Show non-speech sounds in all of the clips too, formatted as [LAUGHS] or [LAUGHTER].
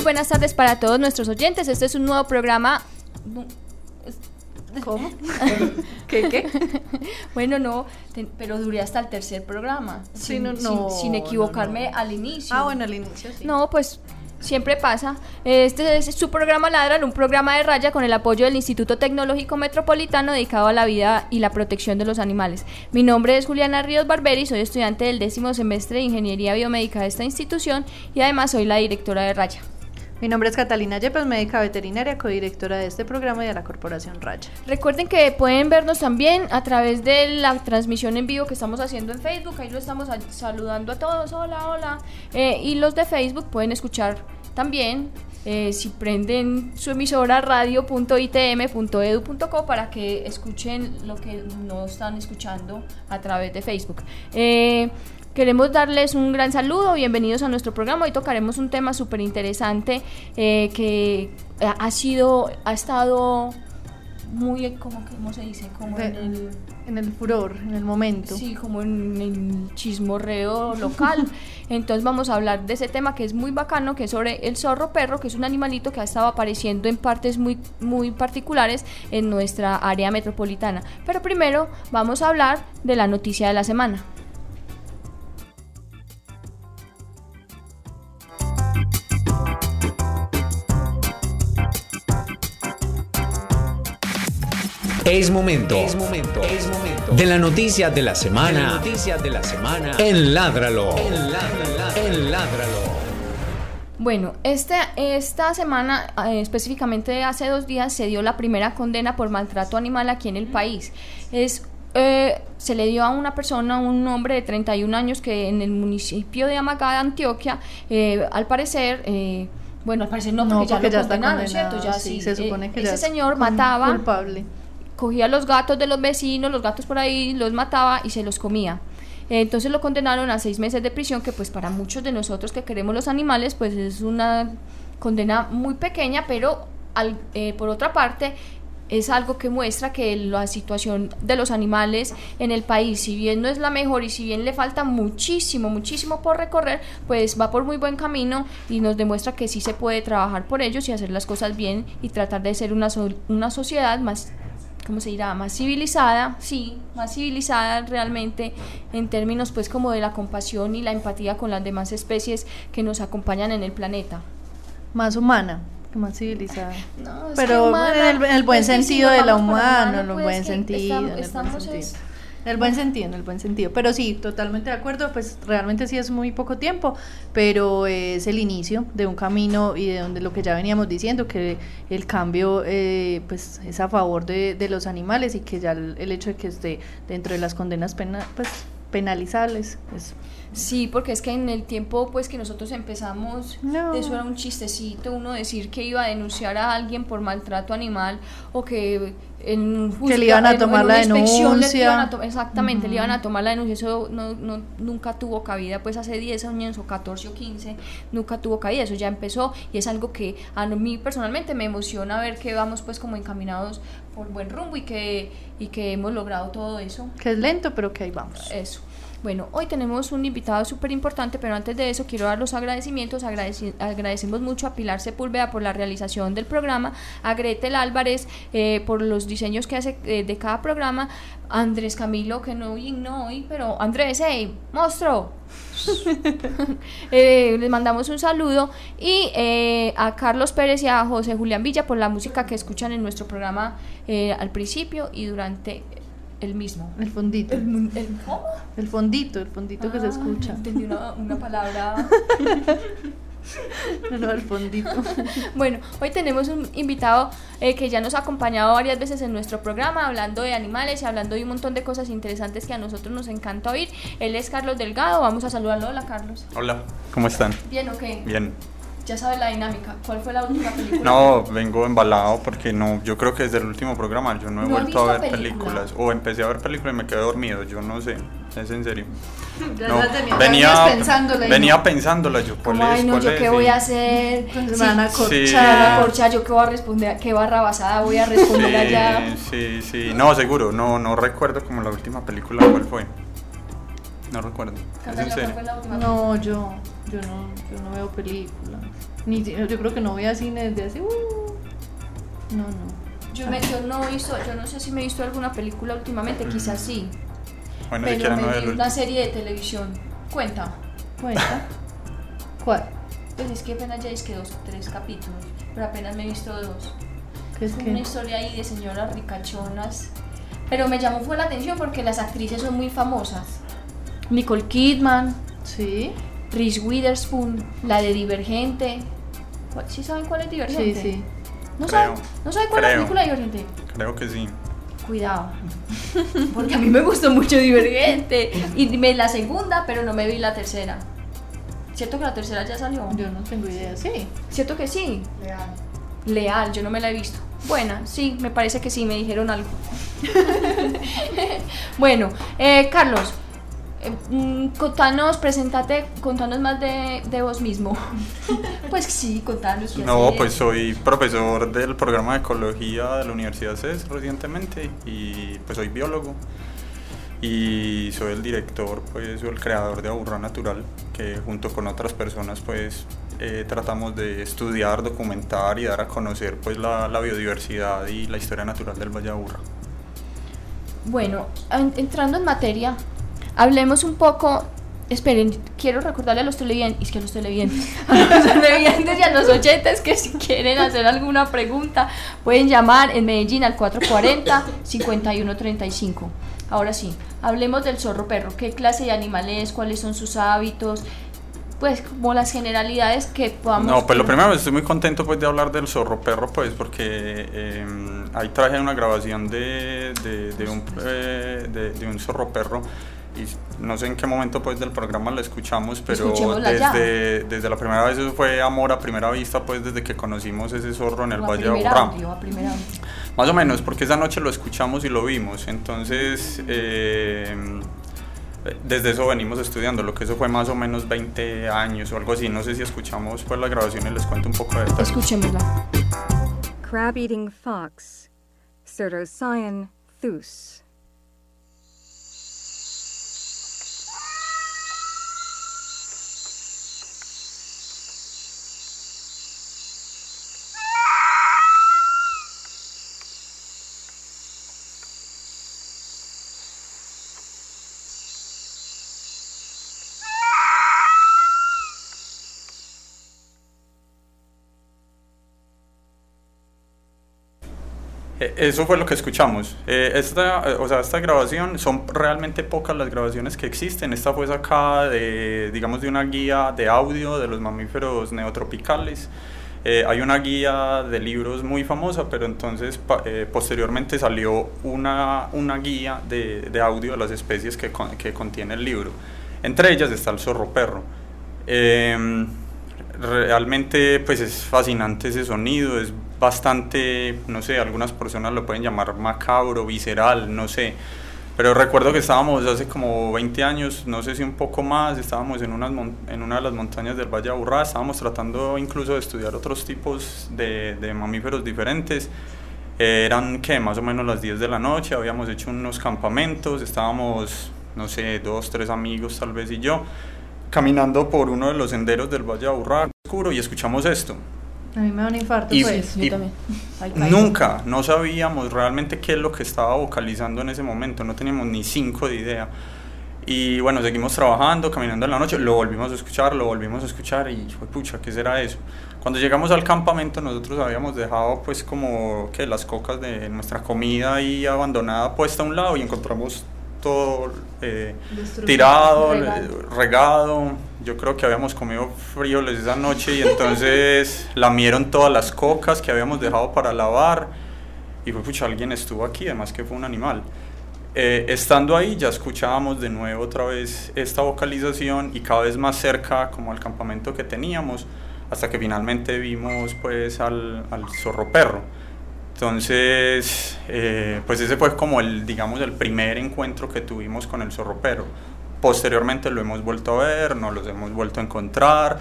Muy buenas tardes para todos nuestros oyentes. Este es un nuevo programa. ¿Cómo? [LAUGHS] ¿Qué, qué? [LAUGHS] bueno, no, te- pero duré hasta el tercer programa. Sí, sin, no, no, sin equivocarme no. al inicio. Ah, bueno, al inicio sí. No, pues siempre pasa. Este es su programa Ladran, un programa de raya con el apoyo del Instituto Tecnológico Metropolitano dedicado a la vida y la protección de los animales. Mi nombre es Juliana Ríos Barberi, soy estudiante del décimo semestre de Ingeniería Biomédica de esta institución y además soy la directora de Raya. Mi nombre es Catalina Yepes, médica veterinaria, codirectora de este programa y de la Corporación Raya. Recuerden que pueden vernos también a través de la transmisión en vivo que estamos haciendo en Facebook. Ahí lo estamos saludando a todos. Hola, hola. Eh, y los de Facebook pueden escuchar también. eh, si prenden su emisora radio.itm.edu.co para que escuchen lo que no están escuchando a través de Facebook. Eh, Queremos darles un gran saludo, bienvenidos a nuestro programa. Hoy tocaremos un tema súper interesante eh, que ha sido, ha estado muy, ¿cómo, que- cómo se dice? Como en el, En el furor, en el momento. sí, como en el chismorreo local. [LAUGHS] Entonces vamos a hablar de ese tema que es muy bacano, que es sobre el zorro perro, que es un animalito que ha estado apareciendo en partes muy, muy particulares en nuestra área metropolitana. Pero primero vamos a hablar de la noticia de la semana. Es momento. Es momento. Es momento. De la noticia de la semana. noticias de la semana. En Ládralo. En Ládralo. En Ládralo. Bueno, este, esta semana, eh, específicamente hace dos días, se dio la primera condena por maltrato animal aquí en el país. Es, eh, se le dio a una persona, un hombre de 31 años que en el municipio de Amagada, Antioquia, eh, al parecer... eh, bueno, al parecer no, porque, No, ya porque lo ya está condenado, ¿cierto? Ya sí, sí. se eh, supone que ya ese es señor mataba, Culpable. Cogía los gatos de los vecinos, los gatos por ahí, los mataba y se los comía. Entonces lo condenaron a seis meses de prisión, que pues para muchos de nosotros que queremos los animales, pues es una condena muy pequeña, pero al- eh, por otra parte es algo que muestra que la situación de los animales en el país, si bien no es la mejor y si bien le falta muchísimo, muchísimo por recorrer, pues va por muy buen camino y nos demuestra que sí se puede trabajar por ellos y hacer las cosas bien y tratar de ser una, so- una sociedad más ¿cómo se dirá? Más civilizada, sí, más civilizada realmente en términos pues como de la compasión y la empatía con las demás especies que nos acompañan en el planeta. Más humana, más civilizada. No, es Pero humana- en el, en el buen es que si sentido de la humana, en el pues, buen sentido. estamos- en el buen sentido. En el buen sentido. Pero sí, totalmente de acuerdo, pues realmente sí es muy poco tiempo, pero es el inicio de un camino y de donde lo que ya veníamos diciendo, que el cambio eh, pues es a favor de, los animales y que ya el, hecho de que esté dentro de las condenas pena, pues penalizables es Sí, porque es que en el tiempo pues que nosotros empezamos, No. eso era un chistecito, uno decir que iba a denunciar a alguien por maltrato animal o que en un Que le iban a en- en tomar la le denuncia. to- exactamente, le iban a tomar la denuncia, eso no, no- nunca tuvo cabida, pues hace 10 años o 14 o 15, nunca tuvo cabida, eso ya empezó y es algo que a mí personalmente me emociona ver que vamos pues como encaminados por buen rumbo y que, y que hemos logrado todo eso. que es lento, pero que ahí vamos. Eso. Bueno, hoy tenemos un invitado súper importante, pero antes de eso quiero dar los agradecimientos. Agradeci- agradecemos mucho a Pilar Sepúlveda por la realización del programa, a Gretel Álvarez eh, por los diseños que hace eh, de cada programa, a Andrés Camilo, que no vino hoy, pero Andrés, hey, monstruo. [LAUGHS] Eh, les mandamos un saludo y eh, a Carlos Pérez y a José Julián Villa por la música que escuchan en nuestro programa al principio y durante el mismo. El fondito. El, el- ¿Cómo? El fondito, el fondito que se Ah, escucha. Entendí una, una palabra. [LAUGHS] No, no, el fondito. [LAUGHS] Bueno, hoy tenemos un invitado eh, que ya nos ha acompañado varias veces en nuestro programa, hablando de animales y hablando de un montón de cosas interesantes que a nosotros nos encanta oír. Él es Carlos Delgado, vamos a saludarlo. Hola, Carlos. Hola, ¿cómo están? Bien, ok. Bien. Ya sabe la dinámica. ¿Cuál fue la última película? No, vengo embalado porque no, yo creo que desde el último programa yo no he ¿No has vuelto a ver película? películas. O empecé a ver películas y me quedé dormido, yo no sé, es en serio. [LAUGHS] Ya No, la tenía- venía, pensándola venía no. pensándola yo, ¿cuál es? ay, no, ¿Cuál yo es? qué Sí. voy a hacer. Pues Sí, me van a Sí. me corchar. van a corchar, yo qué voy a responder, qué barrabasada voy a responder allá. Sí, sí, no, seguro, no, no recuerdo como la última película cuál fue. No recuerdo, es en Catalina, ¿cuál serio. fue la última? No, yo, yo no, yo no veo películas. Ni, yo creo que no voy a cine desde hace. uh, no, no. Yo, me- yo no he visto, yo no sé si me he visto alguna película últimamente, quizás sí. Bueno, pero me no vi una serie de televisión. Cuenta. Cuenta. [LAUGHS] ¿Cuál? Pues es que apenas ya es que dos o tres capítulos, pero apenas me he visto dos. ¿Qué es Es que? una historia ahí de señoras ricachonas. Pero me llamó fue la atención porque las actrices son muy famosas. Nicole Kidman, Sí, Reese Witherspoon, la de Divergente. ¿Cuál- ¿Sí saben cuál es sí, Divergente? sí. ¿No Creo. saben, ¿No saben cuál es la película Divergente? Creo que sí. Cuidado. [LAUGHS] Porque a mí me gustó mucho Divergente. Y me la segunda, pero no me vi la tercera. ¿Cierto que la tercera ya salió? Yo no tengo idea. Sí. ¿Cierto que sí? Leal. Leal, yo no me la he visto. Buena, sí, me parece que sí, me dijeron algo. [LAUGHS] bueno, eh, Carlos, eh, mm, contanos, presentate, contanos más de, de vos mismo. [LAUGHS] pues sí, contanos. No, pues soy profesor del programa de ecología de la Universidad CES recientemente y pues soy biólogo y soy el director, pues, o el creador de Aburra Natural, que junto con otras personas, pues, eh, tratamos de estudiar, documentar y dar a conocer, pues, la, la biodiversidad y la historia natural del Valle de Aburra. Bueno, en- entrando en materia, hablemos un poco. Esperen, quiero recordarle a los televidentes, es que a los televidentes, [LAUGHS] a los televidentes y a los oyentes que si quieren hacer alguna pregunta pueden llamar en Medellín al 440-5135. Ahora sí, hablemos del zorro perro. ¿Qué clase de animal es? ¿Cuáles son sus hábitos? Pues como las generalidades que podamos... No, pues lo primero, estoy muy contento pues de hablar del zorro perro, pues porque eh, ahí traje una grabación de, de, de un, eh, de, de un zorro perro y no sé en qué momento pues del programa lo escuchamos, pero desde, desde la primera vez eso fue amor a primera vista, pues desde que conocimos ese zorro en el a Valle de Aburrá. Más o menos, porque esa noche lo escuchamos y lo vimos. Entonces, eh, desde eso venimos estudiando, lo que eso fue más o menos 20 años o algo así. No sé si escuchamos pues la grabación y les cuento un poco de detalles. Escuchémosla. Crab eating fox, Cyrtocyan thus. Eso fue lo que escuchamos. Eh, esta, eh, o sea, esta grabación son realmente pocas las grabaciones que existen. Esta fue sacada de, digamos, de una guía de audio de los mamíferos neotropicales. Eh, hay una guía de libros muy famosa, pero entonces eh, posteriormente salió una, una guía de, de audio de las especies que, con- que contiene el libro. Entre ellas está el zorro perro. Em, realmente pues es fascinante ese sonido, es bastante, no sé, algunas personas lo pueden llamar macabro, visceral, no sé. Pero recuerdo que estábamos hace como 20 años, no sé si un poco más, estábamos en, unas en una de las montañas del Valle Aburrá, estábamos tratando incluso de estudiar otros tipos de, de mamíferos diferentes. Eh, eran que más o menos las 10 de la noche, habíamos hecho unos campamentos, estábamos, no sé, dos, tres amigos tal vez y yo, caminando por uno de los senderos del Valle Aburrá, oscuro, y escuchamos esto. A mí me da un infarto, Y- pues. Yo y- también. Ay, ay. Nunca, no sabíamos realmente qué es lo que estaba vocalizando en ese momento, no teníamos ni cinco de idea. Y bueno, seguimos trabajando, caminando en la noche, lo volvimos a escuchar, lo volvimos a escuchar y fue pucha, ¿qué será eso? Cuando llegamos al campamento nosotros habíamos dejado pues como que las cocas de nuestra comida ahí abandonada puesta a un lado y encontramos todo eh, tirado, Regado. regado. Yo creo que habíamos comido frijoles esa noche y entonces [LAUGHS] lamieron todas las cocas que habíamos dejado para lavar. Y fue, pucha, alguien estuvo aquí, además que fue un animal. Eh, estando ahí ya escuchábamos de nuevo otra vez esta vocalización y cada vez más cerca como al campamento que teníamos hasta que finalmente vimos pues al, al zorro perro. Entonces, eh, pues ese fue como el, digamos, el primer encuentro que tuvimos con el zorro perro. Posteriormente lo hemos vuelto a ver, nos los hemos vuelto a encontrar.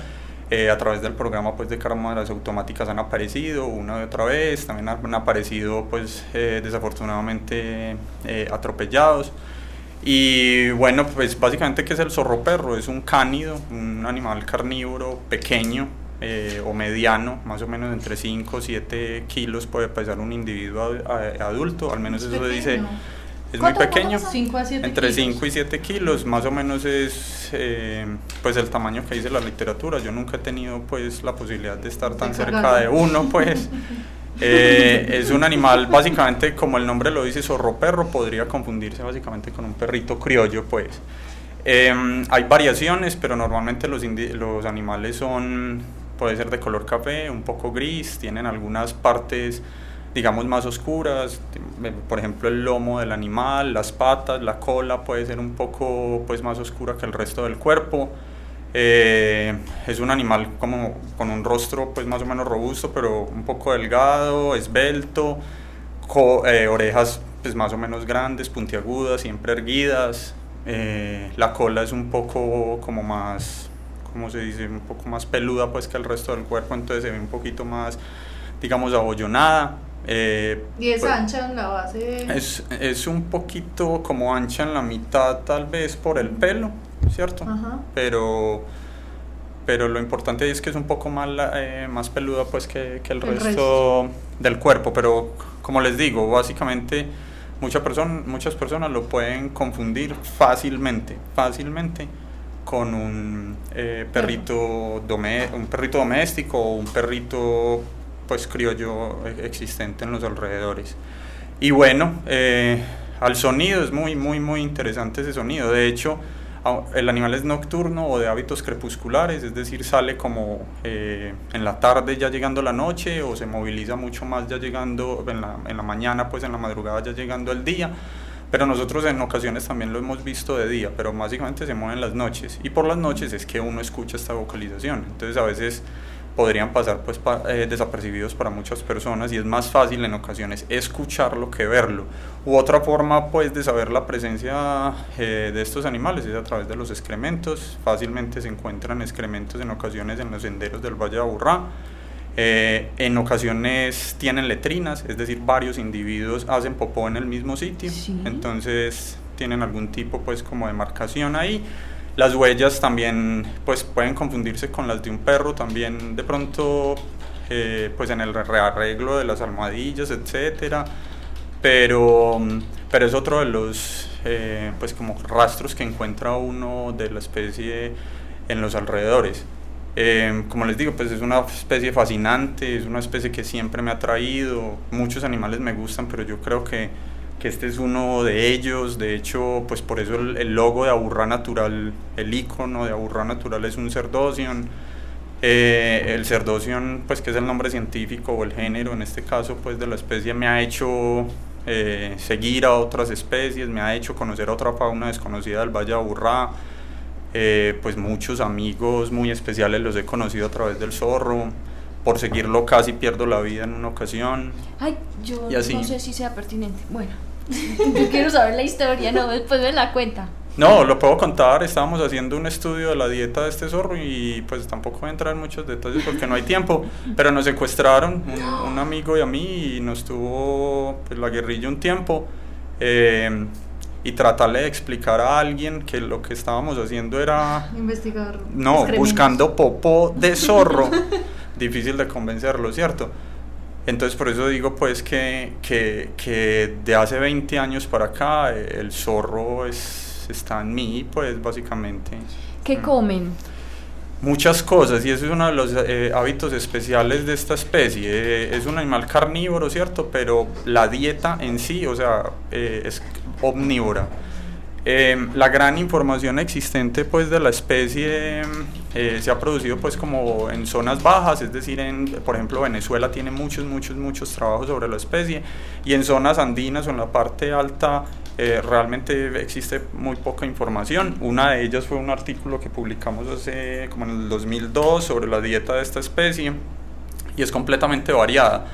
Eh, a través del programa pues, de cámaras automáticas han aparecido una y otra vez, también han aparecido pues, eh, desafortunadamente atropellados. Y bueno, pues básicamente ¿qué es el zorro perro? Es un cánido, un animal carnívoro pequeño, eh, o mediano, más o menos entre 5 o 7 kilos puede pesar un individuo adulto, al menos eso se dice. Es muy pequeño, entre 5 y 7 kilos, más o menos es eh, pues el tamaño que dice la literatura. Yo nunca he tenido pues la posibilidad de estar tan cerca de uno, pues. [LAUGHS] Eh, es un animal, básicamente, como el nombre lo dice, zorro perro, podría confundirse básicamente con un perrito criollo, pues. hay variaciones, pero normalmente los, los animales son puede ser de color café, un poco gris, tienen algunas partes digamos más oscuras, eh, por ejemplo el lomo del animal, las patas, la cola puede ser un poco pues más oscura que el resto del cuerpo. Eh, es un animal como con un rostro pues más o menos robusto, pero un poco delgado, esbelto, eh, orejas pues más o menos grandes, puntiagudas, siempre erguidas. la cola es un poco como más como se dice, un poco más peluda pues que el resto del cuerpo, entonces se ve un poquito más, digamos, abollonada. Eh, ¿Y es pues, ancha en la base? Es, es un poquito como ancha en la mitad tal vez por el pelo, ¿cierto? Pero pero lo importante es que es un poco más, eh, más peluda pues que, que el, resto, del cuerpo, pero como les digo, básicamente muchas personas muchas personas lo pueden confundir fácilmente, fácilmente con un eh, perrito un perrito doméstico o un perrito pues criollo existente en los alrededores. Y bueno eh, al sonido es muy muy muy interesante ese sonido. De hecho el animal es nocturno o de hábitos crepusculares, es decir, sale como eh, en la tarde ya llegando la noche o se moviliza mucho más ya llegando en la, en la mañana, pues en la madrugada ya llegando el día pero nosotros en ocasiones también lo hemos visto de día, pero básicamente se mueven las noches. Y por las noches es que uno escucha esta vocalización. Entonces a veces podrían pasar pues eh, desapercibidos para muchas personas y es más fácil en ocasiones escucharlo que verlo. U otra forma pues de saber la presencia eh, de estos animales es a través de los excrementos. Fácilmente se encuentran excrementos en ocasiones en los senderos del Valle de Aburrá eh, en ocasiones tienen letrinas, es decir, varios individuos hacen popó en el mismo sitio, entonces tienen algún tipo pues como de marcación ahí. Las huellas también pues pueden confundirse con las de un perro, también de pronto eh, pues en el rearreglo de las almohadillas, etcétera. Pero, pero es otro de los eh, pues como rastros que encuentra uno de la especie en los alrededores. Eh, como les digo, pues es una especie fascinante, es una especie que siempre me ha traído, muchos animales me gustan, pero yo creo que, que este es uno de ellos, de hecho, pues por eso el, logo de Aburrá Natural, el icono de Aburrá Natural es un cerdocion, eh, el cerdocion, pues que es el nombre científico o el género en este caso, pues de la especie me ha hecho eh, seguir a otras especies, me ha hecho conocer a otra fauna desconocida del Valle de Aburrá, eh, pues muchos amigos muy especiales los he conocido a través del zorro. Por seguirlo casi pierdo la vida en una ocasión. Ay, yo no sé si sea pertinente. Bueno, [LAUGHS] yo quiero saber la historia, no, después de la cuenta. No, lo puedo contar. Estábamos haciendo un estudio de la dieta de este zorro y pues tampoco voy a entrar en muchos detalles porque no hay tiempo. Pero nos secuestraron un, amigo y a mí y nos tuvo pues, la guerrilla un tiempo. Eh, y tratarle de explicar a alguien que lo que estábamos haciendo era... Investigar. No, buscando popó de [LAUGHS] zorro. Difícil de convencerlo, ¿cierto? Entonces por eso digo pues que, que, que, de hace 20 años para acá el zorro es, está en mí, pues básicamente. ¿Qué mm. comen? Muchas cosas y eso es uno de los eh, hábitos especiales de esta especie. Eh, es un animal carnívoro, ¿cierto? Pero la dieta en sí, o sea, eh, es omnívora. Em, la gran información existente pues de la especie eh, se ha producido pues como en zonas bajas, es decir, en, por ejemplo Venezuela tiene muchos, muchos, muchos trabajos sobre la especie y en zonas andinas o en la parte alta eh, realmente existe muy poca información. Una de ellas fue un artículo que publicamos hace como en el 2002 sobre la dieta de esta especie y es completamente variada.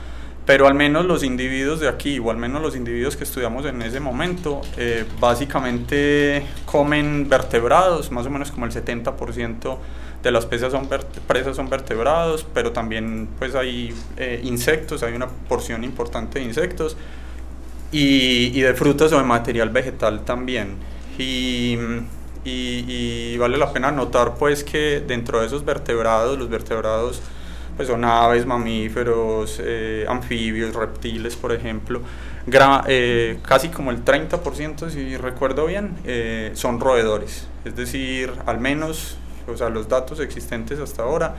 Pero al menos los individuos de aquí, o al menos los individuos que estudiamos en ese momento, eh, básicamente comen vertebrados, más o menos como el 70% de las presas son, presas son vertebrados, pero también pues hay eh, insectos, hay una porción importante de insectos y, de frutas o de material vegetal también. Y, y, vale la pena notar pues que dentro de esos vertebrados, los vertebrados pues son aves, mamíferos, eh, anfibios, reptiles por ejemplo, eh, casi como el 30% si recuerdo bien eh, son roedores, es decir, al menos o sea, los datos existentes hasta ahora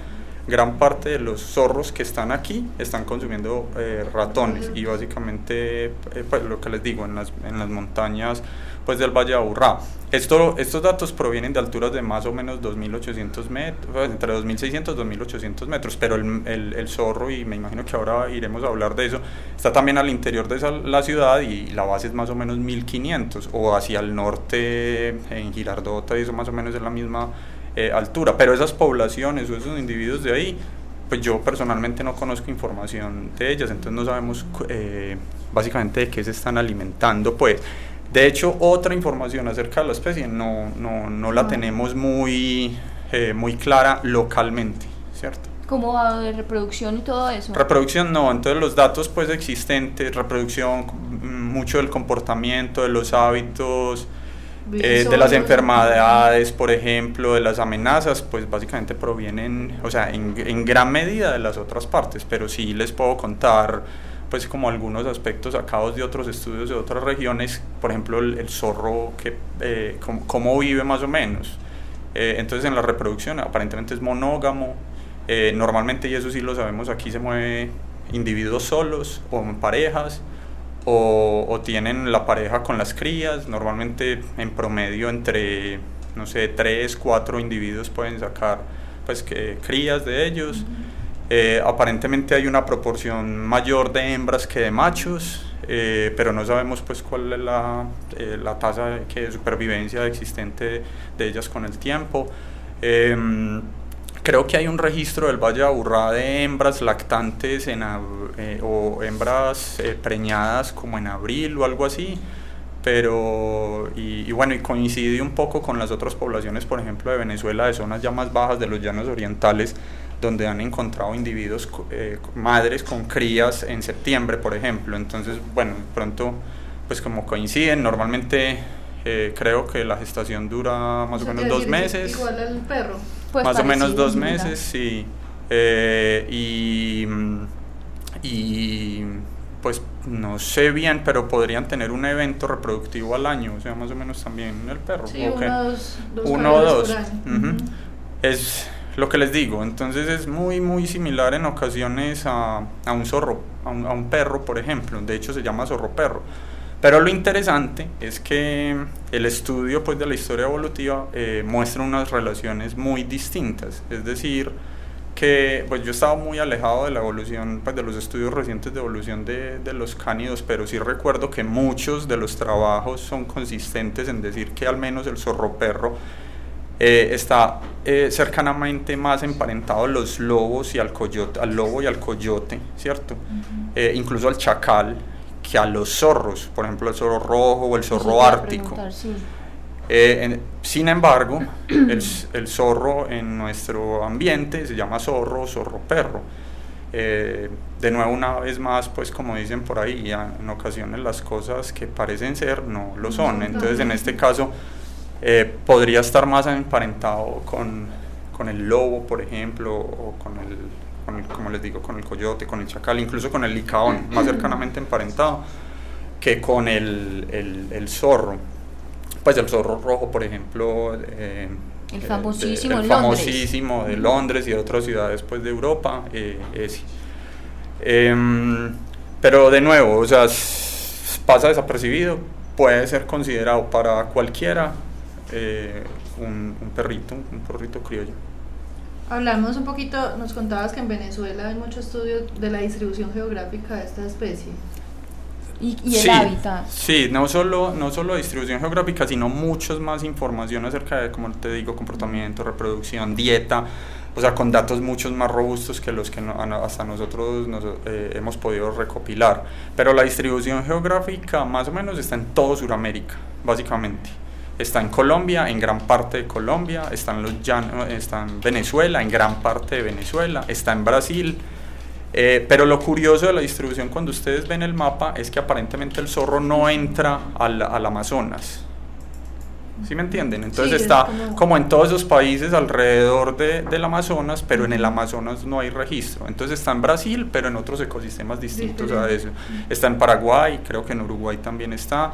gran parte de los zorros que están aquí están consumiendo eh, ratones y básicamente, eh, pues lo que les digo, en las, en las montañas pues del Valle de Aburrá. Esto, estos datos provienen de alturas de más o menos 2.800 metros, pues, entre 2.600 y 2.800 metros, pero el, el, el, zorro, y me imagino que ahora iremos a hablar de eso, está también al interior de esa, la ciudad y la base es más o menos 1.500, o hacia el norte, en Girardota, y eso más o menos es la misma eh, altura. Pero esas poblaciones o esos individuos de ahí, pues yo personalmente no conozco información de ellas, entonces no sabemos eh, básicamente de qué se están alimentando. Pues de hecho, otra información acerca de la especie no, no, no la tenemos muy, eh, muy clara localmente, ¿cierto? ¿Cómo va de reproducción y todo eso? Reproducción no, entonces los datos pues existentes, reproducción, mucho del comportamiento, de los hábitos, eh, de las enfermedades, por ejemplo, de las amenazas, pues básicamente provienen, o sea, en, en, gran medida de las otras partes, pero sí les puedo contar, pues como algunos aspectos sacados de otros estudios de otras regiones, por ejemplo, el, zorro, que, eh, cómo, vive más o menos. Eh, entonces en la reproducción aparentemente es monógamo, normalmente, y eso sí lo sabemos, aquí se mueve individuos solos o en parejas, o, tienen la pareja con las crías, normalmente en promedio entre, no sé, tres, cuatro individuos pueden sacar pues que, crías de ellos. Eh, aparentemente hay una proporción mayor de hembras que de machos, eh, pero no sabemos pues cuál es la, eh, la tasa de supervivencia existente de ellas con el tiempo. Creo que hay un registro del Valle de Aburrá de hembras lactantes en, eh, o hembras eh, preñadas como en abril o algo así, pero y, bueno, y coincide un poco con las otras poblaciones, por ejemplo, de Venezuela, de zonas ya más bajas de los llanos orientales, donde han encontrado individuos, eh, madres con crías en septiembre, por ejemplo. Entonces, bueno, pronto, pues como coinciden, normalmente creo que la gestación dura más o menos dos meses. Igual al perro. Pues más o menos dos meses, sí. Eh, y, y pues no sé bien, pero podrían tener un evento reproductivo al año, o sea, más o menos también el perro. Sí, dos, uno o dos. Es lo que les digo, entonces es muy, muy similar en ocasiones a, a un zorro, a un, a un perro, por ejemplo, de hecho se llama zorro perro pero lo interesante es que el estudio pues, de la historia evolutiva eh, muestra unas relaciones muy distintas, es decir, que pues yo estaba muy alejado de la evolución, pues de los estudios recientes de evolución de, de, los cánidos, pero sí recuerdo que muchos de los trabajos son consistentes en decir que al menos el zorro perro eh, está eh, cercanamente más emparentado a los lobos y al coyote, al lobo y al coyote, ¿cierto? incluso al chacal, que a los zorros, por ejemplo el zorro rojo o el zorro ártico. Eh, sin embargo, el, el, zorro en nuestro ambiente se llama zorro, zorro perro. Eh, de nuevo, una vez más, pues como dicen por ahí, en ocasiones las cosas que parecen ser no lo son. Entonces, en este caso, eh, podría estar más emparentado con, con el lobo, por ejemplo, o con el como les digo, con el coyote, con el chacal, incluso con el licaón, más cercanamente emparentado que con el, el, el zorro. Pues el zorro rojo, por ejemplo, eh, el famosísimo, de, el famosísimo de Londres y de otras ciudades pues, de Europa. Eh, em, pero de nuevo, o sea, pasa desapercibido, puede ser considerado para cualquiera eh, un, un perrito, un perrito criollo. Hablamos un poquito, nos contabas que en Venezuela hay mucho estudio de la distribución geográfica de esta especie. y, y el sí, hábitat. Sí, no solo, no solo distribución geográfica, sino muchos más información acerca de, como te digo, comportamiento, reproducción, dieta, o sea, con datos muchos más robustos que los que no- hasta nosotros nos, eh, hemos podido recopilar. Pero la distribución geográfica más o menos está en todo Sudamérica, básicamente. Está en Colombia, en gran parte de Colombia, está en, los llan- está en Venezuela, en gran parte de Venezuela, está en Brasil. Eh, pero lo curioso de la distribución cuando ustedes ven el mapa es que aparentemente el zorro no entra al, al Amazonas. ¿Sí me entienden? Entonces Sí, está como- como... en todos esos países alrededor de, del Amazonas, pero en el Amazonas no hay registro. Entonces está en Brasil, pero en otros ecosistemas distintos a eso. Está en Paraguay, creo que en Uruguay también está.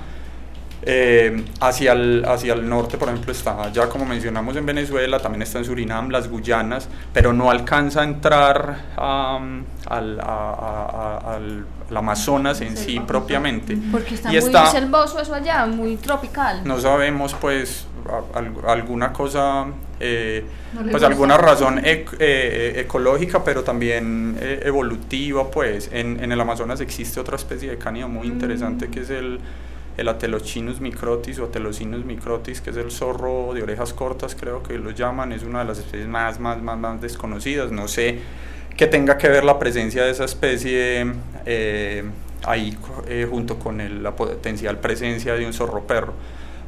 Eh, hacia, el, hacia el norte, por ejemplo, está ya como mencionamos en Venezuela, también está en Surinam, las Guyanas, pero no alcanza a entrar am, al, a- a- a- al- Amazonas en sí propiamente. Porque está Y muy está- selvoso eso allá, muy tropical. No sabemos, pues, alguna cosa, eh, No pues gusta. alguna razón ec- eh, ecológica, pero también eh, evolutiva, pues. En, en el Amazonas existe otra especie de cánido muy interesante que es el, el Atelochinus microtis o Atelocinus microtis, que es el zorro de orejas cortas, creo que lo llaman. Es una de las especies más, más, más, más desconocidas. No sé que tenga que ver la presencia de esa especie eh, ahí eh, junto con la potencial presencia de un zorro perro.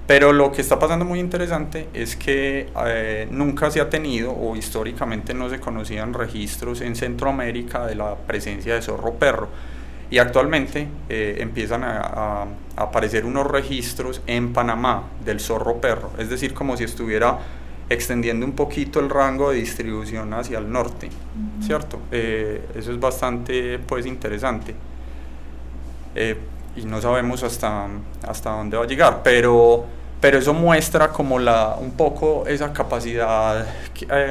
Pero lo que está pasando muy interesante es que eh, nunca se ha tenido o históricamente no se conocían registros en Centroamérica de la presencia de zorro perro. Y actualmente eh, empiezan a, aparecer unos registros en Panamá del zorro perro, es decir, como si estuviera extendiendo un poquito el rango de distribución hacia el norte, ¿cierto? Eh, eso es bastante pues interesante. Eh, y no sabemos hasta, hasta dónde va a llegar, pero, pero eso muestra como la, un poco esa capacidad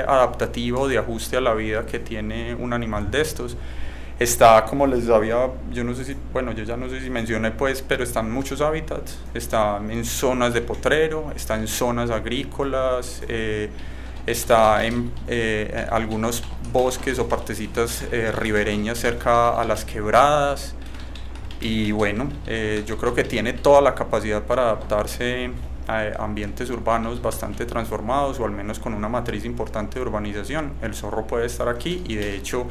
adaptativa o de ajuste a la vida que tiene un animal de estos. Está, como les había, yo no sé si, bueno, yo ya no sé si mencioné pues, pero están muchos hábitats, está en zonas de potrero, está en zonas agrícolas, eh, está en eh, algunos bosques o partecitas eh, ribereñas cerca a las quebradas, y bueno, eh, yo creo que tiene toda la capacidad para adaptarse a ambientes urbanos bastante transformados o al menos con una matriz importante de urbanización. El zorro puede estar aquí y de hecho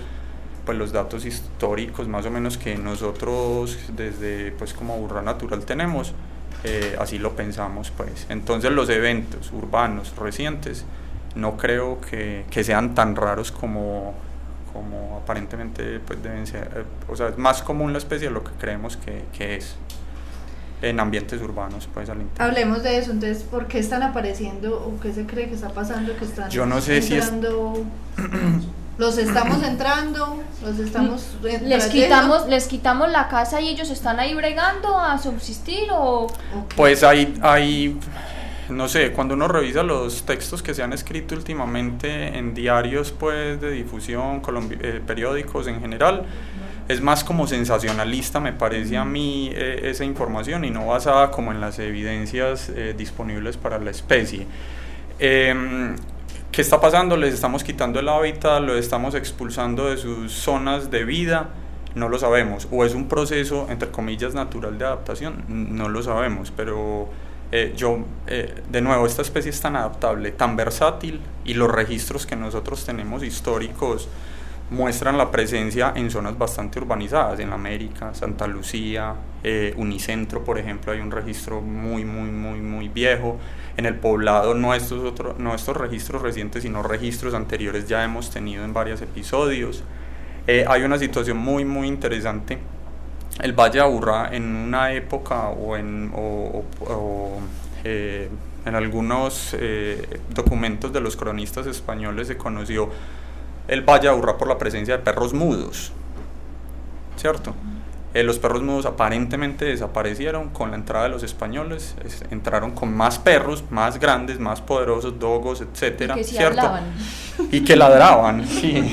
pues los datos históricos más o menos que nosotros desde pues como Burra Natural tenemos, eh, así lo pensamos pues. Entonces los eventos urbanos recientes no creo que, que sean tan raros como, como aparentemente pues deben ser. Eh, O sea, es más común la especie de lo que creemos que, que es en ambientes urbanos pues al interior. Hablemos de eso, entonces, ¿por qué están apareciendo o qué se cree que está pasando? Que están Yo no sé si es- [CLEARS THROAT] los estamos [CLEARS THROAT] entrando, los estamos eh, Les quitamos, les quitamos la casa y ellos están ahí bregando a subsistir o. Pues hay, hay, no sé, cuando uno revisa los textos que se han escrito últimamente en diarios pues de difusión, colombi- eh, periódicos en general, es más como sensacionalista me parece a mí eh, esa información y no basada como en las evidencias eh, disponibles para la especie. Em, ¿Qué está pasando? Les estamos quitando el hábitat, lo estamos expulsando de sus zonas de vida, no lo sabemos. O es un proceso, entre comillas, natural de adaptación, no lo sabemos. Pero eh, yo, eh, de nuevo, esta especie es tan adaptable, tan versátil y los registros que nosotros tenemos históricos muestran la presencia en zonas bastante urbanizadas, en América, Santa Lucía, eh, Unicentro, por ejemplo, hay un registro muy, muy, muy, muy viejo. En el poblado, no estos, otro- no estos registros recientes, sino registros anteriores ya hemos tenido en varios episodios. Eh, hay una situación muy, muy interesante. El Valle de Aburrá en una época o en, eh, en algunos documentos de los cronistas españoles se conoció el Valle de Aburrá por la presencia de perros mudos, ¿cierto? Eh, los perros mudos aparentemente desaparecieron con la entrada de los españoles, es- entraron con más perros, más grandes, más poderosos, dogos, etcétera, que sí ¿cierto? hablaban. y que ladraban, [LAUGHS] sí.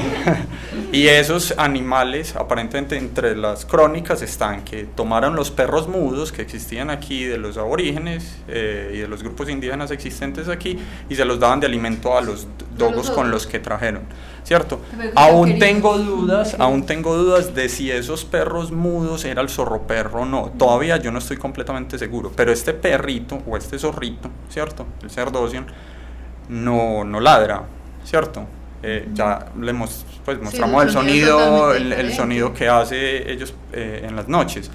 [LAUGHS] y esos animales, aparentemente entre las crónicas están que tomaron los perros mudos que existían aquí de los aborígenes eh, y de los grupos indígenas existentes aquí y se los daban de alimento a los dogos con los que trajeron, ¿cierto? Aún tengo dudas, [LAUGHS] aún tengo dudas de si esos perros mudos era el zorro perro o no. Todavía yo no estoy completamente seguro, pero este perrito o este zorrito, ¿cierto? El cerdocion no, no ladra, ¿cierto? Eh, Ya le mos- pues, mostramos el el sonido el, el sonido que hace ellos eh, en las noches.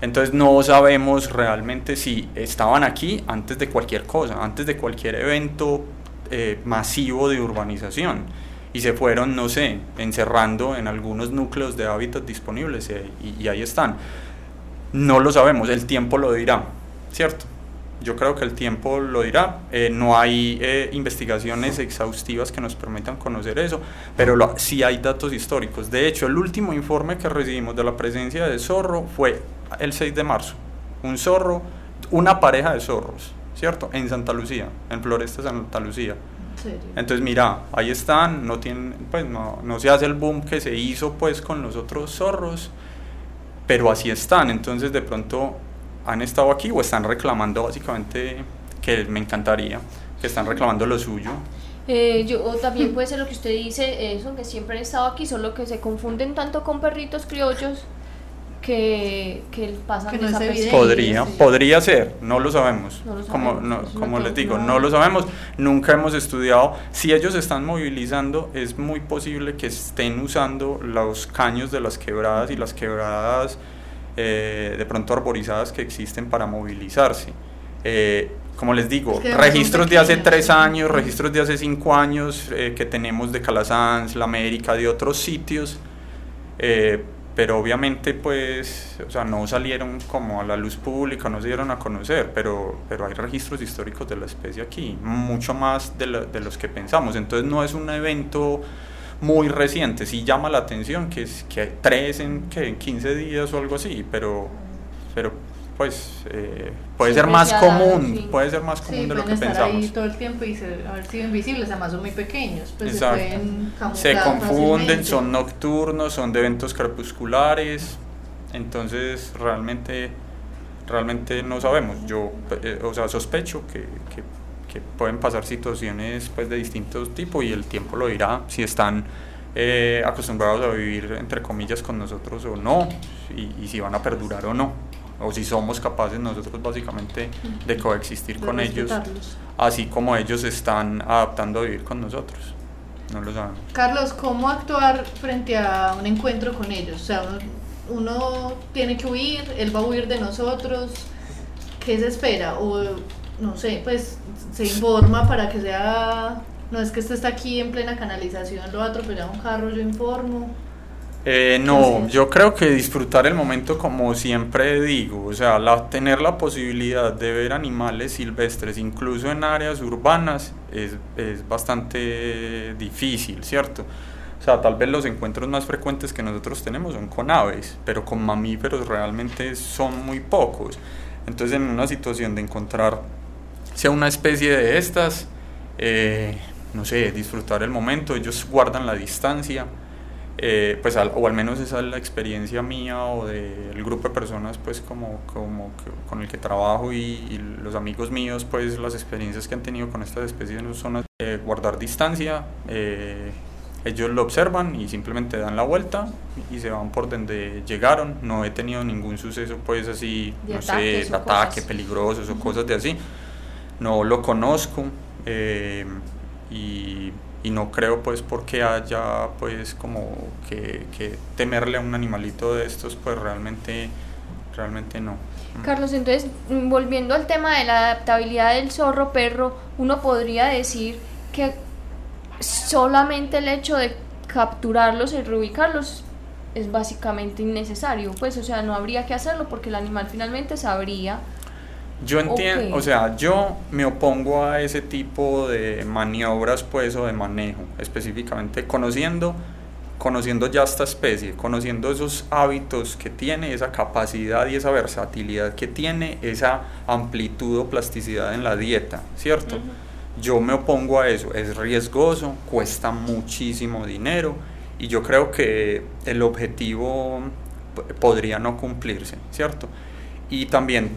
Entonces no sabemos realmente si estaban aquí antes de cualquier cosa, antes de cualquier evento eh, masivo de urbanización. Y se fueron, no sé, encerrando en algunos núcleos de hábitat disponibles y, y ahí están. No lo sabemos, el tiempo lo dirá, ¿cierto? Yo creo que el tiempo lo dirá. Eh, no hay eh, investigaciones exhaustivas que nos permitan conocer eso, pero lo- sí hay datos históricos. De hecho, el último informe que recibimos de la presencia de zorro fue el 6 de marzo. Un zorro, una pareja de zorros, ¿cierto? En Santa Lucía, en Floresta Santa Lucía. Entonces, mira, ahí están, no tienen, pues no, no se hace el boom que se hizo pues con los otros zorros, pero así están. Entonces, de pronto han estado aquí o están reclamando básicamente que me encantaría, que están reclamando lo suyo. Eh, yo, o también puede ser lo que usted dice, eso, que siempre han estado aquí, solo que se confunden tanto con perritos criollos que, que pasan Que no es desapercibidos. Podría, sí. podría ser, no lo sabemos. No lo como sabemos, no- es una como les digo, no. no lo sabemos. Nunca hemos estudiado. Si ellos están movilizando, es muy posible que estén usando los caños de las quebradas y las quebradas eh, de pronto arborizadas que existen para movilizarse. Eh, como les digo, Es que registros de hace tres años, registros de hace cinco años eh, que tenemos de Calasanz, La América, de otros sitios, eh, pero obviamente pues, o sea, no salieron como a la luz pública, no se dieron a conocer, pero, pero hay registros históricos de la especie aquí, mucho más de, la- de los que pensamos, entonces no es un evento muy reciente, sí llama la atención que es que hay tres en, que en 15 días o algo así, pero, pero pues eh, puede ser más común, puede ser más común de lo que estar pensamos. ahí todo el tiempo y se- haber sido invisibles, además son muy pequeños, pues Exacto. se pueden se camuflar confunden, fácilmente. son nocturnos, son de eventos crepusculares, entonces realmente, realmente no sabemos. Yo, eh, o sea, sospecho que, que- que pueden pasar situaciones pues de distintos tipos y el tiempo lo dirá si están eh, acostumbrados a vivir entre comillas con nosotros o no y, y si van a perdurar o no o si somos capaces nosotros básicamente de coexistir De con ellos así como ellos están adaptando a vivir con nosotros no lo sabemos Carlos, ¿cómo actuar frente a un encuentro con ellos? O sea, uno, uno tiene que huir, él va a huir de nosotros, ¿qué se espera? O no sé, pues se informa para que sea, no es que este está aquí en plena canalización, lo va a atropellar un carro, yo informo. Eh, no, yo creo que disfrutar el momento como siempre digo, o sea, la, tener la posibilidad de ver animales silvestres incluso en áreas urbanas es, es bastante difícil, ¿cierto? O sea, tal vez los encuentros más frecuentes que nosotros tenemos son con aves, pero con mamíferos realmente son muy pocos. Entonces en una situación de encontrar sea una especie de estas, eh, no sé, disfrutar el momento, ellos guardan la distancia, eh, pues al- o al menos esa es la experiencia mía o del grupo de personas pues como, como que- con el que trabajo y, y los amigos míos pues las experiencias que han tenido con estas especies no son eh, guardar distancia, eh, ellos lo observan y simplemente dan la vuelta y se van por donde llegaron, no he tenido ningún suceso pues así, De no sé, de ataque, peligrosos o cosas de así, no lo conozco eh, y, y no creo pues porque haya pues como que, que temerle a un animalito de estos pues realmente realmente no Mm. Carlos, entonces, volviendo al tema de la adaptabilidad del zorro perro, uno podría decir que solamente el hecho de capturarlos y reubicarlos es básicamente innecesario, pues, o sea, no habría que hacerlo porque el animal finalmente sabría. Yo entiendo, o sea, yo me opongo a ese tipo de maniobras, pues, o de manejo, específicamente conociendo, conociendo ya esta especie, conociendo esos hábitos que tiene, esa capacidad y esa versatilidad que tiene, esa amplitud o plasticidad en la dieta, ¿cierto? Yo me opongo a eso, es riesgoso, cuesta muchísimo dinero y yo creo que el objetivo podría no cumplirse, ¿cierto? Y también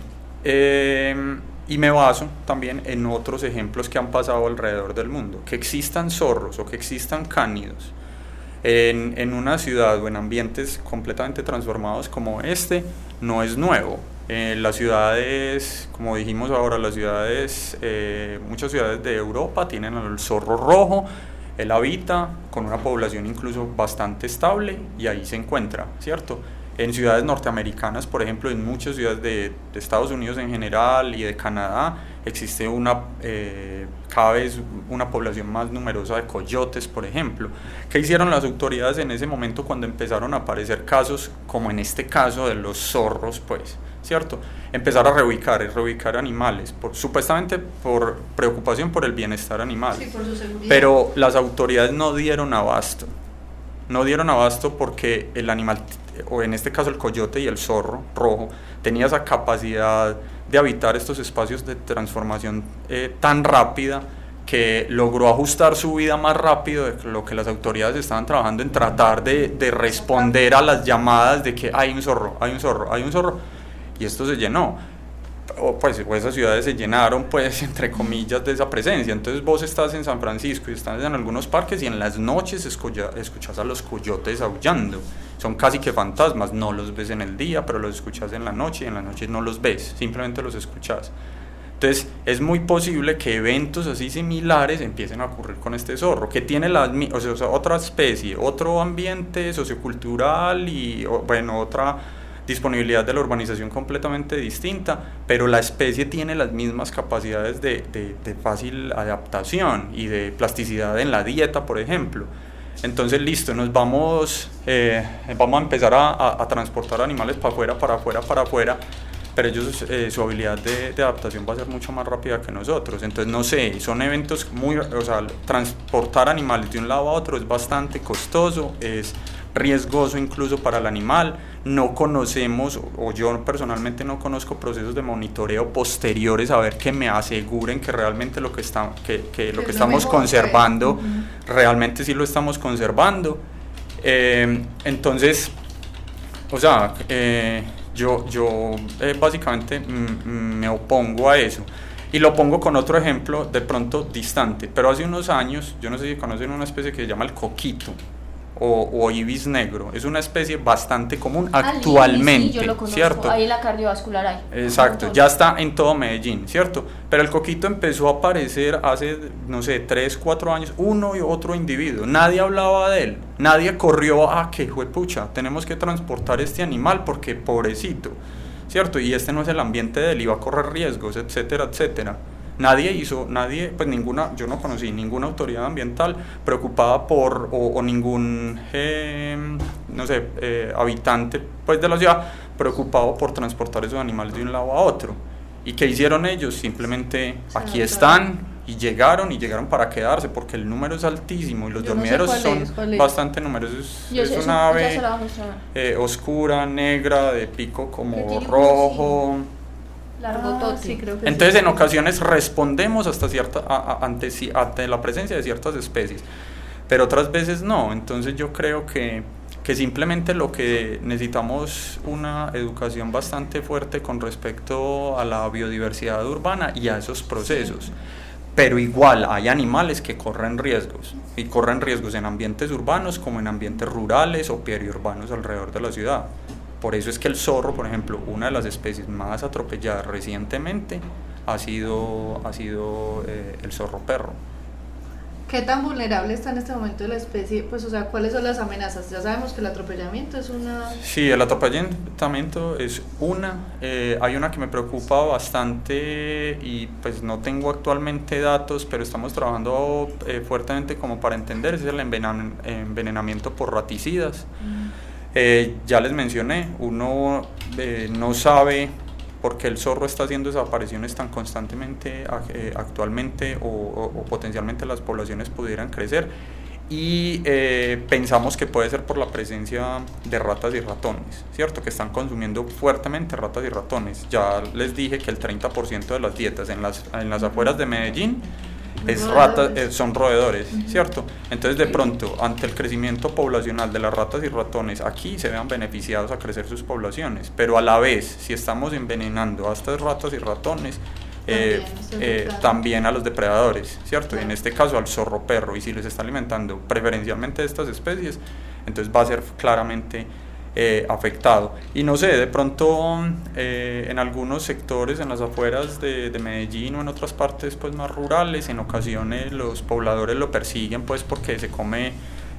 eh, Y me baso también en otros ejemplos que han pasado alrededor del mundo. Que existan zorros o que existan cánidos en, en una ciudad o en ambientes completamente transformados como este no es nuevo. Eh, las ciudades, como dijimos ahora, las ciudades, eh, muchas ciudades de Europa tienen al zorro rojo, él habita con una población incluso bastante estable y ahí se encuentra, ¿cierto? En ciudades norteamericanas, por ejemplo, en muchas ciudades de, de Estados Unidos en general y de Canadá, existe una, eh, cada vez una población más numerosa de coyotes, por ejemplo. ¿Qué hicieron las autoridades en ese momento cuando empezaron a aparecer casos, como en este caso de los zorros, pues? ¿Cierto? Empezar a reubicar, reubicar animales, por, supuestamente por preocupación por el bienestar animal. Sí, por su seguridad. Pero las autoridades no dieron abasto. No dieron abasto porque el animal, o en este caso el coyote y el zorro rojo, tenía esa capacidad de habitar estos espacios de transformación eh, tan rápida que logró ajustar su vida más rápido de lo que las autoridades estaban trabajando en tratar de, de responder a las llamadas de que hay un zorro, hay un zorro, hay un zorro, y esto se llenó o pues esas ciudades se llenaron pues [LAUGHS] entre comillas de esa presencia. Entonces vos estás en San Francisco y estás en algunos parques y en las noches escucha, escuchas a los coyotes aullando. Son casi que fantasmas. No los ves en el día pero los escuchas en la noche y en la noche no los ves. Simplemente los escuchas entonces es muy posible que eventos así similares empiecen a ocurrir con este zorro, que tiene la, o sea, otra especie, otro ambiente sociocultural y bueno, otra disponibilidad de la urbanización completamente distinta, pero la especie tiene las mismas capacidades de, de, de fácil adaptación y de plasticidad en la dieta, por ejemplo. Entonces, listo, nos vamos, eh, vamos a empezar a, a, a transportar animales para afuera, para afuera, para afuera, pero ellos, eh, su habilidad de, de, adaptación va a ser mucho más rápida que nosotros. Entonces, no sé, son eventos muy, o sea, transportar animales de un lado a otro es bastante costoso, es riesgoso incluso para el animal. No conocemos, o yo personalmente no conozco procesos de monitoreo posteriores a ver que me aseguren que realmente lo que, está, que, que lo que estamos conservando, uh -huh. realmente sí lo estamos conservando. Eh, entonces, o sea, eh, yo, yo eh, básicamente me opongo a eso. Y lo pongo con otro ejemplo de pronto distante, pero hace unos años, yo no sé si conocen una especie que se llama el coquito o, o, ibis negro. Es una especie bastante común actualmente, sí, yo lo conozco. ¿cierto? Ahí la cardiovascular hay. Exacto, ya está en todo Medellín, ¿cierto? Pero el coquito empezó a aparecer hace, no sé, 3, 4 años, uno y otro individuo. Nadie hablaba de él, nadie corrió a que, pucha, tenemos que transportar este animal porque pobrecito, ¿cierto? Y este no es el ambiente de él, iba a correr riesgos, etcétera, etcétera nadie hizo, nadie, pues ninguna, yo no conocí ninguna autoridad ambiental preocupada por, o, o ningún, eh, no sé, eh, habitante pues de la ciudad preocupado por transportar esos animales de un lado a otro. ¿Y qué hicieron ellos? Simplemente aquí están y llegaron y llegaron para quedarse porque el número es altísimo y los Yo no sé dormideros son es, cuál es. bastante numerosos. Yo Es, sé, una ave eh, oscura, negra, de pico como rojo. Largotote. Ah, sí, creo que Entonces sí. en ocasiones respondemos hasta cierta, a- a- ante, ci- ante la presencia de ciertas especies, pero otras veces no. Entonces yo creo que, que simplemente lo que necesitamos una educación bastante fuerte con respecto a la biodiversidad urbana y a esos procesos. Pero igual hay animales que corren riesgos y corren riesgos en ambientes urbanos como en ambientes rurales o periurbanos alrededor de la ciudad. Por eso es que el zorro, por ejemplo, una de las especies más atropelladas recientemente ha sido, ha sido eh, el zorro perro. ¿Qué tan vulnerable está en este momento la especie? Pues, o sea, ¿cuáles son las amenazas? Ya sabemos que el atropellamiento es una... Sí, el atropellamiento es una. eh, hay una que me preocupa bastante y pues no tengo actualmente datos, pero estamos trabajando eh, fuertemente como para entender, es el envenenamiento por raticidas. Eh, ya les mencioné, uno eh, no sabe por qué el zorro está haciendo desapariciones tan constantemente eh, actualmente o, o- o potencialmente las poblaciones pudieran crecer y eh, pensamos que puede ser por la presencia de ratas y ratones, ¿cierto? Que están consumiendo fuertemente ratas y ratones. Ya les dije que el 30% de las dietas en las, en las afueras de Medellín es rata, eh, son roedores, ¿cierto? Entonces de pronto, ante el crecimiento poblacional de las ratas y ratones, aquí se vean beneficiados a crecer sus poblaciones, pero a la vez, si estamos envenenando a estas ratas y ratones, eh, eh, también a los depredadores, ¿cierto? Y en este caso al zorro perro. Y si les está alimentando preferencialmente estas especies, entonces va a ser claramente eh, afectado. Y no sé, de pronto eh, en algunos sectores, en las afueras de, de Medellín o en otras partes pues más rurales, en ocasiones los pobladores lo persiguen pues porque se come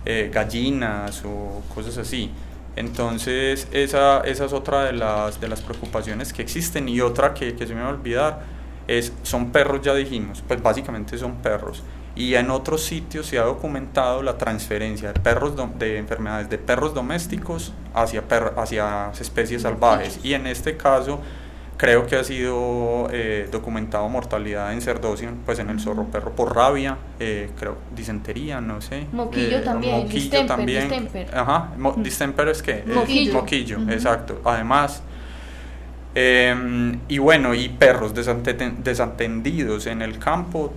eh, gallinas o cosas así. Entonces esa, esa es otra de las, de las preocupaciones que existen y otra que, que se me va a olvidar es, son perros ya dijimos, pues básicamente son perros. Y en otros sitios se ha documentado la transferencia de perros de enfermedades de perros domésticos hacia, per- hacia especies salvajes. Y en este caso creo que ha sido eh, documentado mortalidad en cerdocio, pues en el zorro perro por rabia, eh, creo disentería, no sé. Moquillo eh, también, moquillo distemper, también. distemper. Ajá, mo- distemper es que Moquillo. moquillo, exacto. Además, eh, y bueno, y perros desatendidos en el campo,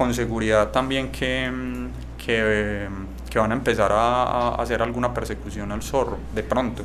con seguridad también que, mm, que, eh, que van a empezar a, a hacer alguna persecución al zorro, de pronto.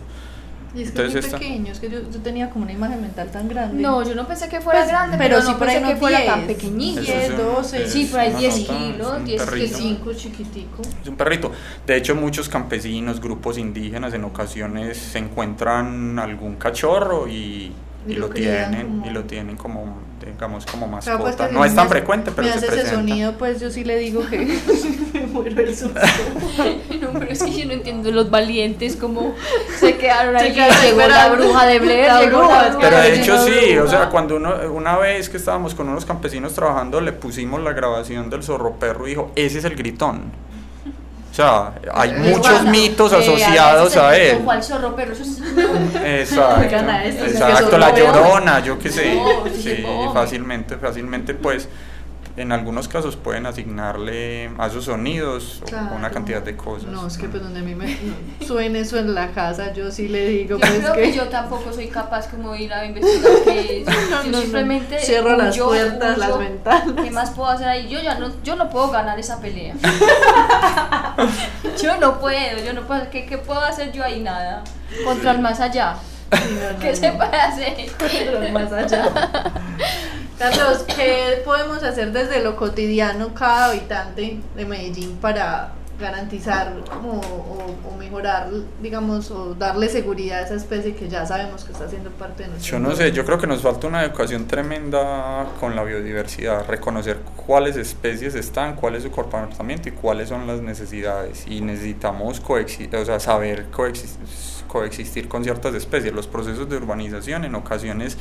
Y es que es muy Entonces esta- pequeño, es que yo, yo tenía como una imagen mental tan grande. No, yo no pensé que fuera Pues, grande, pero pero, sí no pensé que fuera tan 10, pequeñito. Eso es 10, un- 12. es Sí, por ahí una 10 nota, es kilos, un 10 perrito. 5 chiquitico. Es un perrito. De hecho, muchos campesinos, grupos indígenas en ocasiones se encuentran algún cachorro y, Y y lo tienen como- y lo tienen como digamos como mascota. pues, que no es tan me- frecuente, pero me se hace ese presenta. sonido, pues yo sí le digo que [LAUGHS] me muero el susto. [LAUGHS] No, pero es que yo no entiendo los valientes cómo se quedaron ahí. Se llegó la bruja de Blair, La bruja, la Pero de hecho sí, o sea, cuando uno, una vez que estábamos con unos campesinos trabajando, le pusimos la grabación del zorro perro y dijo, ese es el gritón. O sea, hay Eh, muchos guarda. mitos Eh, asociados veces a el él. ¿Cuál zorro? Pero eso es... [LAUGHS] Exacto, a exacto, la llorona, yo qué sé, No, sí, sí, no. fácilmente, fácilmente pues en algunos casos pueden asignarle a esos sonidos o Claro. una cantidad de cosas. No, es que pues donde a mí me no, suene eso en la casa, yo sí le digo Yo pues creo que, que yo tampoco soy capaz como de ir a investigar [LAUGHS] qué es. No, Yo no, no. simplemente Cierro las huyo, puertas, las ventanas. ¿Qué más puedo hacer ahí? Yo ya no, yo no puedo ganar esa pelea. [LAUGHS] [LAUGHS] yo no puedo, yo no puedo. ¿Qué, qué puedo hacer yo ahí? Nada. Contra el más allá. No, [LAUGHS] ¿Qué no. se puede hacer? Pero más allá. Carlos, ¿qué podemos hacer desde lo cotidiano cada habitante de Medellín para garantizar como, o, o mejorar, digamos, o darle seguridad a esa especie que ya sabemos que está siendo parte de nuestro Yo no sé, yo creo que nos falta una educación tremenda con la biodiversidad, reconocer cuáles especies están, cuál es su comportamiento y cuáles son las necesidades. Y necesitamos coexi- o sea, saber coexis- coexistir con ciertas especies. Los procesos de urbanización en ocasiones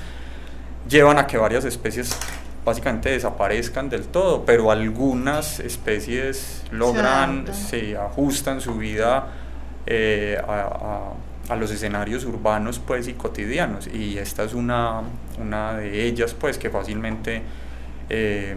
llevan a que varias especies básicamente desaparezcan del todo, pero algunas especies logran, se ajustan su vida eh, a, a- a los escenarios urbanos pues y cotidianos. Y esta es una, una de ellas pues que fácilmente eh,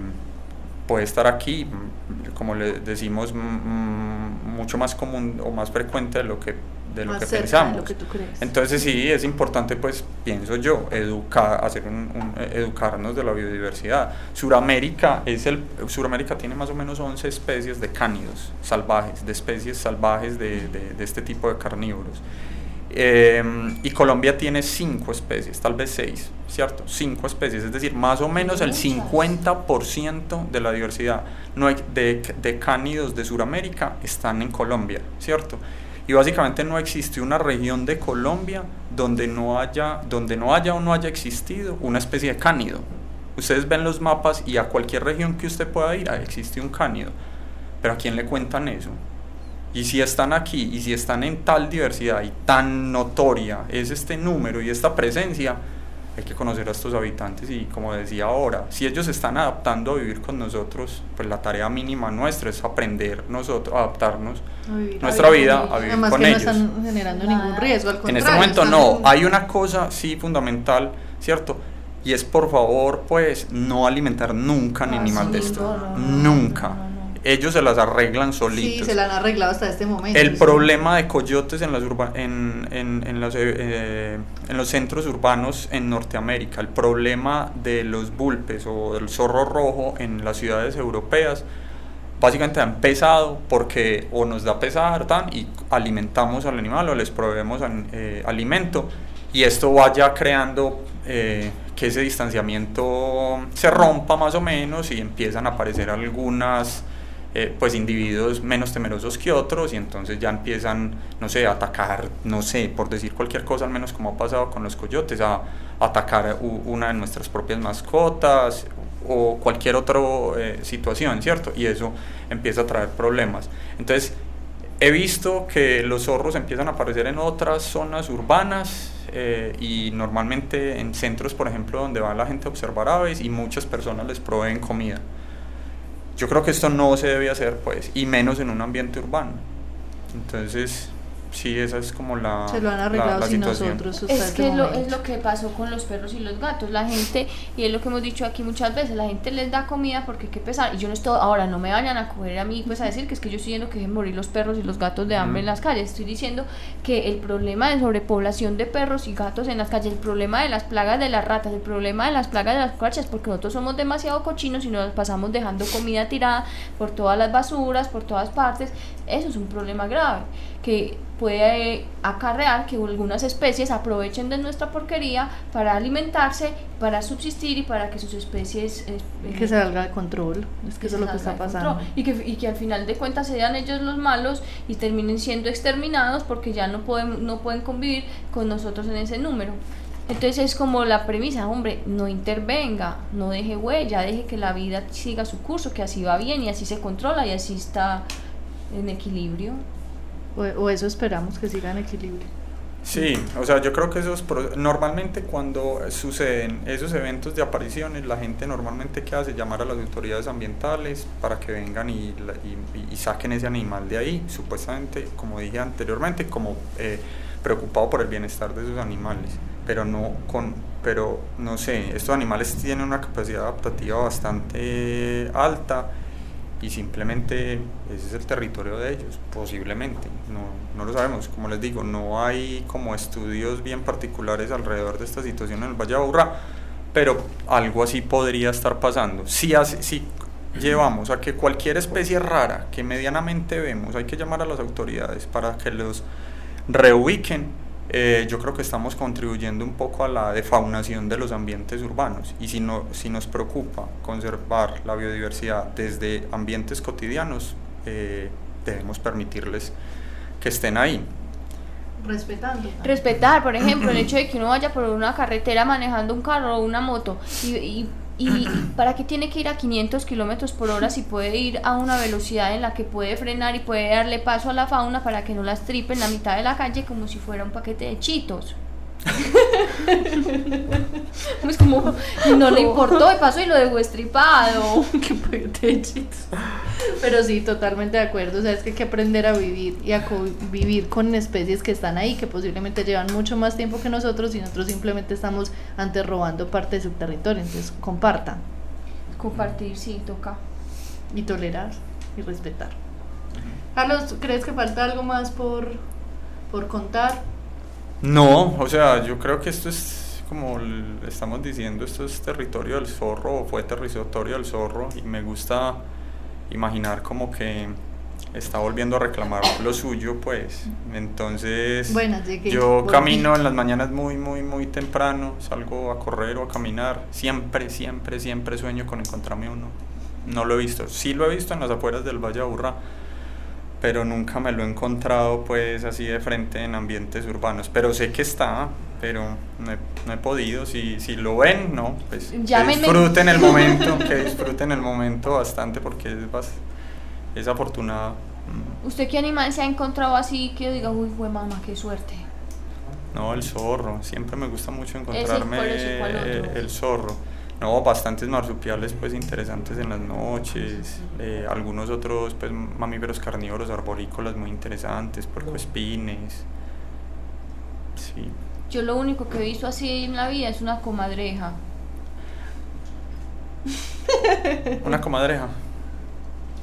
puede estar aquí mm, como le decimos mm, mm, mucho más común o más frecuente de lo que de lo Más que pensamos lo que tú crees. entonces sí es importante pues pienso yo educar hacer un, un- eh, educarnos de la biodiversidad. Suramérica es el Suramérica tiene más o menos 11 especies de cánidos salvajes de especies salvajes de, de- de este tipo de carnívoros Eh, y Colombia tiene 5 especies tal vez 6 cierto 5 especies es decir más o menos el 50% de la diversidad no hay- de, de cánidos de Suramérica están en Colombia cierto y básicamente no existe una región de Colombia donde no haya, donde no haya o no haya existido una especie de cánido. Ustedes ven los mapas y a cualquier región que usted pueda ir, ahí existe un cánido. Pero ¿a quién le cuentan eso? Y si están aquí y si están en tal diversidad y tan notoria es este número y esta presencia, hay que conocer a estos habitantes y como decía ahora, si ellos se están adaptando a vivir con nosotros, pues la tarea mínima nuestra es aprender nosotros, adaptarnos vivir- nuestra a vivir vida con a vivir Además con que ellos. no están generando ningún Nada. riesgo, al En contrario. este momento no, en- hay una cosa sí fundamental, ¿cierto? Y es por favor, pues, no alimentar nunca Ah, animal sí, de esto. no, no, no, nunca. Ellos se las arreglan Sí, solitos. se la han arreglado hasta este momento. El sí. problema de coyotes en, las urba- en, en, en los, eh, en los centros urbanos en Norteamérica, el problema de los bulpes o del zorro rojo en las ciudades europeas, básicamente ha empezado porque o nos da pesar tan, y alimentamos al animal o les proveemos eh, alimento y esto vaya creando eh, que ese distanciamiento se rompa más o menos y empiezan a aparecer algunas eh, pues individuos menos temerosos que otros y entonces ya empiezan, no sé, a atacar, no sé, por decir cualquier cosa, al menos como ha pasado con los coyotes, a, atacar una de nuestras propias mascotas o cualquier otra eh, situación, ¿cierto? Y eso empieza a traer problemas. Entonces, he visto que los zorros empiezan a aparecer en otras zonas urbanas, eh, y normalmente en centros, por ejemplo, donde va la gente a observar aves y muchas personas les proveen comida. Yo creo que esto no se debe hacer, pues, y menos en un ambiente urbano. Entonces, sí, esa es como la. Se lo han arreglado sin nosotros. Es que lo, es lo que pasó con los perros y los gatos. La gente, y es lo que hemos dicho aquí muchas veces, la gente les da comida porque qué pesar. Y yo no estoy, ahora no me vayan a coger a mí pues a decir que es que yo estoy diciendo que dejen morir los perros y los gatos de hambre en las calles. Estoy diciendo que el problema de sobrepoblación de perros y gatos en las calles, el problema de las plagas de las ratas, el problema de las plagas de las cucarachas, porque nosotros somos demasiado cochinos y nos pasamos dejando comida tirada por todas las basuras, por todas partes. Eso es un problema grave que puede acarrear que algunas especies aprovechen de nuestra porquería para alimentarse, para subsistir y para que sus especies... Eh, que salga de control, es que, eso es lo que está pasando. Y que, y que al final de cuentas sean ellos los malos y terminen siendo exterminados porque ya no pueden, no pueden convivir con nosotros en ese número. Entonces es como la premisa, hombre, no intervenga, no deje huella, deje que la vida siga su curso, que así va bien y así se controla y así está en equilibrio. O, eso esperamos que siga en equilibrio. Sí, o sea, yo creo que esos normalmente cuando suceden esos eventos de apariciones, la gente normalmente que hace llamar a las autoridades ambientales para que vengan y, y, saquen ese animal de ahí, supuestamente, como dije anteriormente, como eh, preocupado por el bienestar de esos animales, pero no con, pero no sé, estos animales tienen una capacidad adaptativa bastante alta y simplemente ese es el territorio de ellos, posiblemente, no, no, lo sabemos, como les digo, no hay como estudios bien particulares alrededor de esta situación en el Valle de Aburrá, pero algo así podría estar pasando. Si, si llevamos a que cualquier especie rara que medianamente vemos, hay que llamar a las autoridades para que los reubiquen, eh, yo creo que estamos contribuyendo un poco a la defaunación de los ambientes urbanos y si, no, si nos preocupa conservar la biodiversidad desde ambientes cotidianos, eh, debemos permitirles que estén ahí. Respetando. Respetar, por ejemplo, el hecho de que uno vaya por una carretera manejando un carro o una moto y ¿Y para qué tiene que ir a 500 kilómetros por hora si puede ir a una velocidad en la que puede frenar y puede darle paso a la fauna para que no las tripe en la mitad de la calle como si fuera un paquete de chitos? [LAUGHS] pues como no le importó y pasó y lo dejó estripado. [LAUGHS] Pero sí, totalmente de acuerdo. O sea, es que hay que aprender a vivir y a convivir con especies que están ahí, que posiblemente llevan mucho más tiempo que nosotros y nosotros simplemente estamos antes robando parte de su territorio. Entonces, compartan. Compartir, sí, toca. Y tolerar y respetar. Carlos, ¿crees que falta algo más por, por contar? No, o sea, yo creo que esto es como estamos diciendo, esto es territorio del zorro, o fue territorio del zorro, y me gusta imaginar como que está volviendo a reclamar lo suyo, pues. Entonces, yo camino en las mañanas muy, muy, muy temprano, salgo a correr o a caminar. Siempre, siempre, siempre sueño con encontrarme uno. No lo he visto. Sí lo he visto en las afueras del Valle Aburra, pero nunca me lo he encontrado pues así de frente en ambientes urbanos. Pero sé que está, pero no he, podido. Si, si lo ven, no, pues que disfruten el momento, que [LAUGHS] disfruten el momento bastante porque es, es afortunado. Mm. ¿Usted qué animal se ha encontrado así que diga, uy, fue mamá, qué suerte? No, el zorro. Siempre me gusta mucho encontrarme el zorro. No, bastantes marsupiales pues interesantes en las noches, eh, algunos otros pues mamíferos carnívoros arborícolas muy interesantes, puercoespines. Sí. Yo lo único que he visto así en la vida es una comadreja. una comadreja.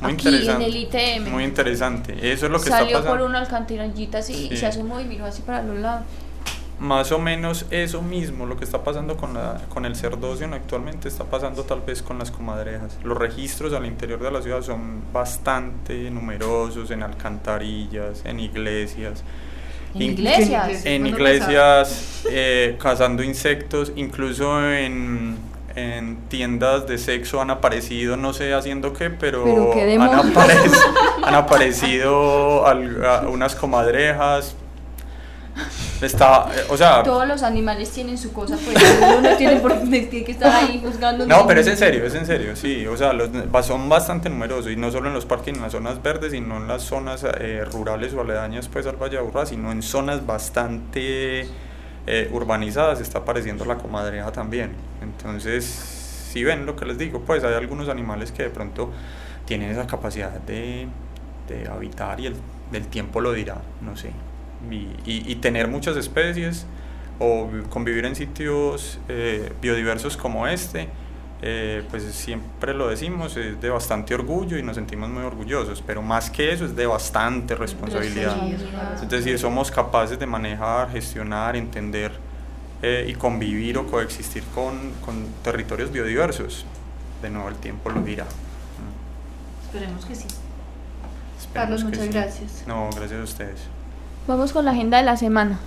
Muy interesante. En el ITM. Muy interesante. Eso es lo que Salió está pasando. por una alcantarillita así y se asomó y miró así para los lados más o menos eso mismo, lo que está pasando con, la, con el cerdóceo actualmente, está pasando tal vez con las comadrejas. Los registros al interior de la ciudad son bastante numerosos en alcantarillas, en iglesias, En In- iglesias. En iglesias, eh, cazando insectos, incluso en, en tiendas de sexo han aparecido, no sé haciendo qué, pero, Pero qué han, [LAUGHS] han aparecido al- a- unas comadrejas. Está, eh, o sea, Todos los animales tienen su cosa, pues uno no tiene, por, que estar ahí juzgando. No, pero es en serio, es en serio, sí. O sea, los, son bastante numerosos y no solo en los parques, en las zonas verdes, sino en las zonas eh, rurales o aledañas pues al Valle de Aburrá, sino en zonas bastante eh, urbanizadas está apareciendo la comadreja también. Entonces, si ven lo que les digo, pues hay algunos animales que de pronto tienen esa capacidad de, de habitar y el, del tiempo lo dirá, no sé. Y, y- y tener muchas especies o vi- convivir en sitios eh, biodiversos como este, eh, pues siempre lo decimos, es de bastante orgullo y nos sentimos muy orgullosos, pero más que eso es de bastante responsabilidad. Es decir, somos capaces de manejar, gestionar, entender eh, y convivir o coexistir con, con territorios biodiversos. De nuevo, el tiempo lo dirá. Esperemos que sí. esperemos Carlos, que muchas sí. gracias. No, gracias a ustedes. Vamos con la agenda de la semana.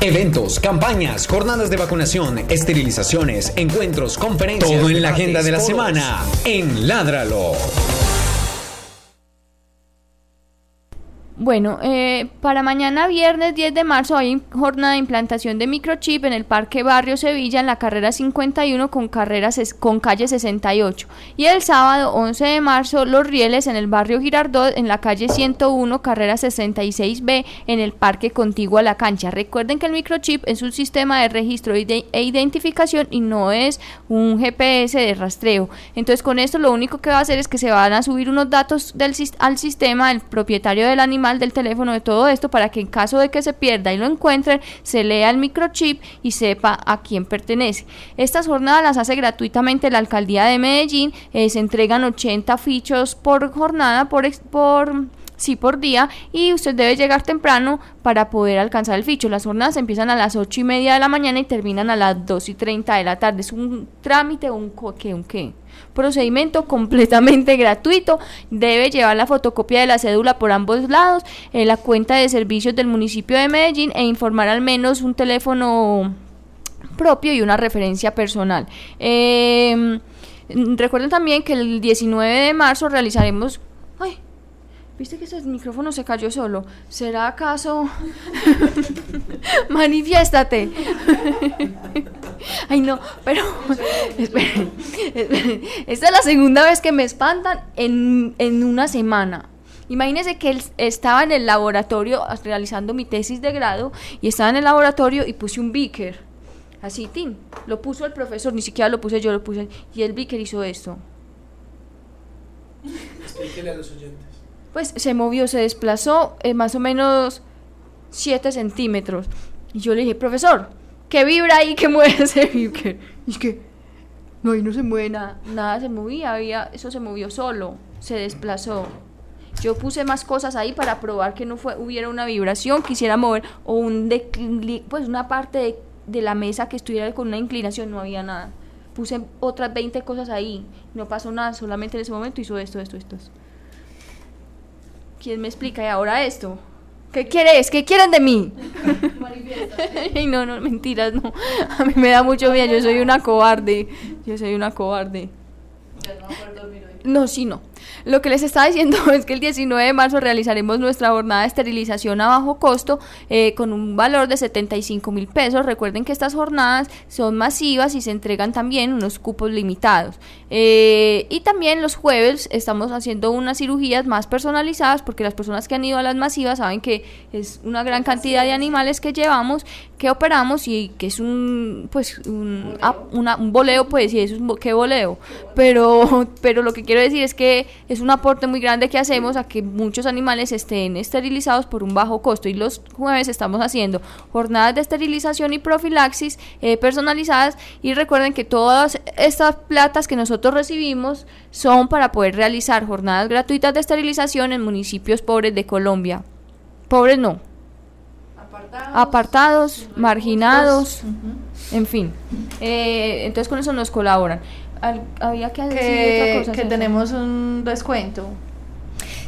Eventos, campañas, jornadas de vacunación, esterilizaciones, encuentros, conferencias. Todo en la agenda de la semana en Ládralo. Bueno, eh, para mañana viernes 10 de marzo hay jornada de implantación de microchip en el Parque Barrio Sevilla en la carrera 51 con, carrera ses- con calle 68. Y el sábado 11 de marzo los rieles en el Barrio Girardot en la calle 101 carrera 66B en el Parque Contiguo a la cancha. Recuerden que el microchip es un sistema de registro e identificación y no es un GPS de rastreo. Entonces con esto lo único que va a hacer es que se van a subir unos datos del, al sistema del propietario del animal, del teléfono, de todo esto, para que en caso de que se pierda y lo encuentren, se lea el microchip y sepa a quién pertenece. Estas jornadas las hace gratuitamente la alcaldía de Medellín, eh, se entregan 80 fichos por jornada, por, sí por día y usted debe llegar temprano para poder alcanzar el ficho. Las jornadas empiezan a las 8 y media de la mañana y terminan a las 2 y 30 de la tarde. Es un trámite, un ¿qué? Un qué. Procedimiento [LAUGHS] completamente gratuito. Debe llevar la fotocopia de la cédula por ambos lados, eh, la cuenta de servicios del municipio de Medellín e informar al menos un teléfono propio y una referencia personal. Eh, recuerden también que el 19 de marzo realizaremos... ¿Viste que ese micrófono se cayó solo? ¿Será acaso? [LAUGHS] Manifiéstate. [LAUGHS] Ay, no, pero. [LAUGHS] Esta es la segunda vez que me espantan en, en una semana. Imagínense que él estaba en el laboratorio realizando mi tesis de grado y estaba en el laboratorio y puse un beaker. Así, Tim. Lo puso el profesor, ni siquiera lo puse yo, lo puse. Y el beaker hizo esto. Explíquele a los oyentes. Pues se movió, se desplazó eh, más o menos 7 centímetros. Y yo le dije, profesor, ¿qué vibra ahí que [LAUGHS] mueve ese beaker? Y que, no, ahí no se mueve nada. Nada se movía, había, eso se movió solo, se desplazó. Yo puse más cosas ahí para probar que no fue, hubiera una vibración, quisiera mover, o un pues una parte de, de la mesa que estuviera con una inclinación, no había nada. Puse otras 20 cosas ahí, no pasó nada, solamente en ese momento hizo esto, esto. esto. ¿Quién me explica? Y ahora esto. ¿Qué quieres? ¿Qué quieren de mí? [LAUGHS] Ay, no, no, mentiras, no. A mí me da mucho miedo, yo soy una cobarde. Yo soy una cobarde. No, sí, no. Lo que les estaba diciendo [LAUGHS] es que el 19 de marzo realizaremos nuestra jornada de esterilización a bajo costo eh, con un valor de 75 mil pesos. Recuerden que estas jornadas son masivas y se entregan también unos cupos limitados. Eh, y también los jueves estamos haciendo unas cirugías más personalizadas porque las personas que han ido a las masivas saben que es una gran cantidad de animales que llevamos, que operamos y que es un, pues, un, una- un boleo, pues, sí, eso es un bo- qué boleo. Pero, [LAUGHS] pero lo que quiero decir es que es un aporte muy grande que hacemos a que muchos animales estén esterilizados por un bajo costo. Y los jueves estamos haciendo jornadas de esterilización y profilaxis eh, personalizadas. Y recuerden que todas estas platas que nosotros recibimos son para poder realizar jornadas gratuitas de esterilización en municipios pobres de Colombia. Pobres no, apartados, marginados, en fin. Eh, entonces con eso nos colaboran. Al- había que decir que, otra cosa. que tenemos un descuento.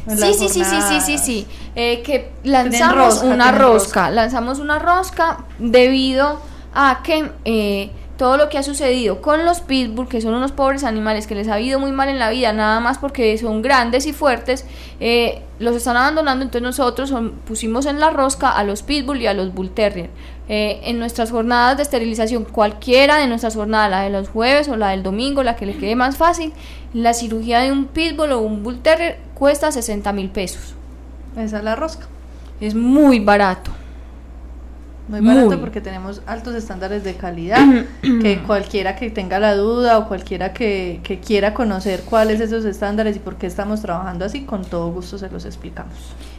Sí, sí, sí, sí, sí, sí, sí. Eh, que lanzamos rosca, una rosca. lanzamos una rosca debido a que eh, todo lo que ha sucedido con los pitbull, que son unos pobres animales que les ha ido muy mal en la vida, nada más porque son grandes y fuertes, eh, los están abandonando, entonces nosotros son- pusimos en la rosca a los pitbull y a los bull terrier. Eh, en nuestras jornadas de esterilización, cualquiera de nuestras jornadas, la de los jueves o la del domingo, la que le quede más fácil, la cirugía de un pitbull o un bull terrier cuesta 60 mil pesos. Esa es la rosca. Es muy barato. Muy barato Muy. porque tenemos altos estándares de calidad, [CLEARS THROAT] que cualquiera que tenga la duda o cualquiera que, que quiera conocer cuáles esos estándares y por qué estamos trabajando así, con todo gusto se los explicamos.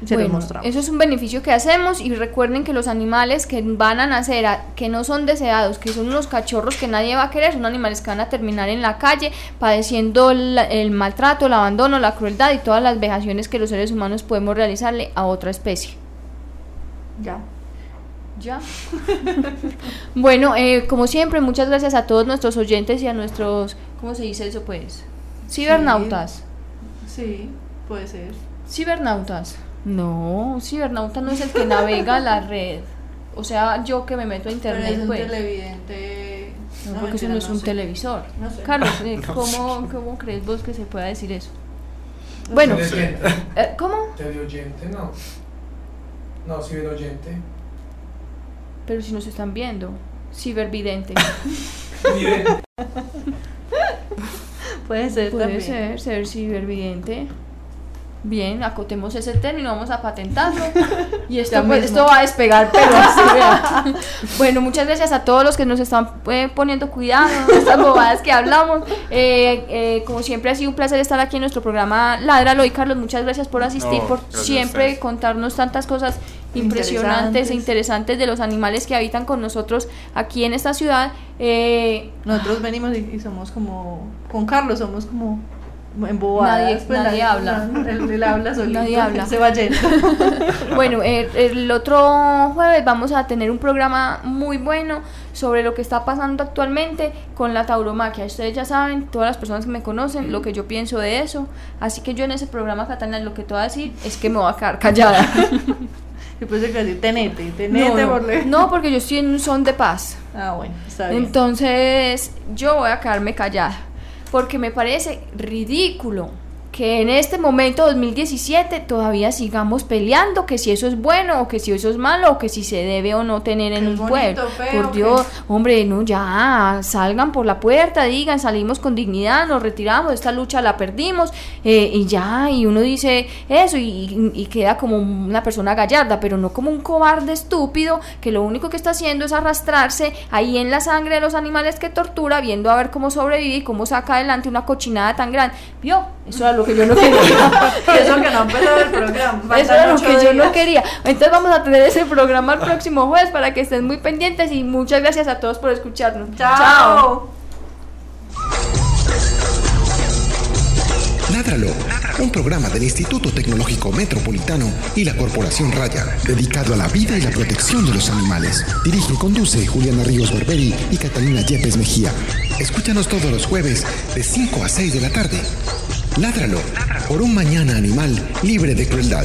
Se los mostramos. eso es un beneficio que hacemos y recuerden que los animales que van a nacer, a- que no son deseados, que son unos cachorros que nadie va a querer, son animales que van a terminar en la calle padeciendo la- el maltrato, el abandono, la crueldad y todas las vejaciones que los seres humanos podemos realizarle a otra especie. Ya. Ya. [LAUGHS] bueno, eh, como siempre, muchas gracias a todos nuestros oyentes y a nuestros, ¿cómo se dice eso pues? Cibernautas. Sí, puede ser. Cibernautas. No, cibernauta no es el que navega la red. O sea, yo que me meto a Pero internet, es un pues. televidente. No, porque eso no es un televisor. No sé. Carlos, eh, [LAUGHS] ¿cómo, ¿cómo crees vos que se pueda decir eso? Bueno, eh, ¿cómo? Teleoyente, no. No, ciberoyente. Pero si nos están viendo. Cibervidente. [LAUGHS] Puede ser Puede también. ser, ser cibervidente. Bien, acotemos ese término, vamos a patentarlo. [LAUGHS] Y esto, pues, esto va a despegar, pero sí. [LAUGHS] Bueno, muchas gracias a todos los que nos están eh, poniendo cuidado, estas bobadas que hablamos. Eh, eh, como siempre ha sido un placer estar aquí en nuestro programa Ládralo y Carlos, muchas gracias por asistir, No, por siempre contarnos tantas cosas impresionantes Interesantes. e interesantes de los animales que habitan con nosotros aquí en esta ciudad. Eh, Nosotros venimos y, y somos como. Con Carlos somos como. Embobadas. Nadie- nadie habla. Él, él habla solito. Nadie habla. Se va yendo. [LAUGHS] Bueno, eh, el otro jueves vamos a tener un programa muy bueno sobre lo que está pasando actualmente con la tauromaquia. Ustedes ya saben, todas las personas que me conocen, lo que yo pienso de eso. Así que yo en ese programa, Catalina, lo que te voy a decir es que me voy a quedar callada. [LAUGHS] Y pues que decir, tenete, tenete no, por no, le- no, porque yo estoy en un son de paz. Ah, bueno, está bien. Entonces, yo voy a quedarme callada. Porque me parece ridículo que en este momento 2017 todavía sigamos peleando que si eso es bueno o que si eso es malo o que si se debe o no tener en un pueblo. feo, Por Dios, que- hombre, no, ya, salgan por la puerta, digan, salimos con dignidad, nos retiramos, esta lucha la perdimos eh, y ya, y uno dice eso y, y- y queda como una persona gallarda, pero no como un cobarde estúpido que lo único que está haciendo es arrastrarse ahí en la sangre de los animales que tortura, viendo a ver cómo sobrevive y cómo saca adelante una cochinada tan grande. ¿Vio? Eso era lo que yo no quería. [LAUGHS] Eso que no ha empezado el programa. Eso era lo que yo no quería. Entonces vamos a tener ese programa el próximo jueves para que estén muy pendientes y muchas gracias a todos por escucharnos. Chao. Ládralo, un programa del Instituto Tecnológico Metropolitano y la Corporación Raya, dedicado a la vida y la protección de los animales. Dirige y conduce Juliana Ríos Barberi y Catalina Yepes Mejía. Escúchanos todos los jueves de 5 a 6 de la tarde. Ládralo, por un mañana animal libre de crueldad.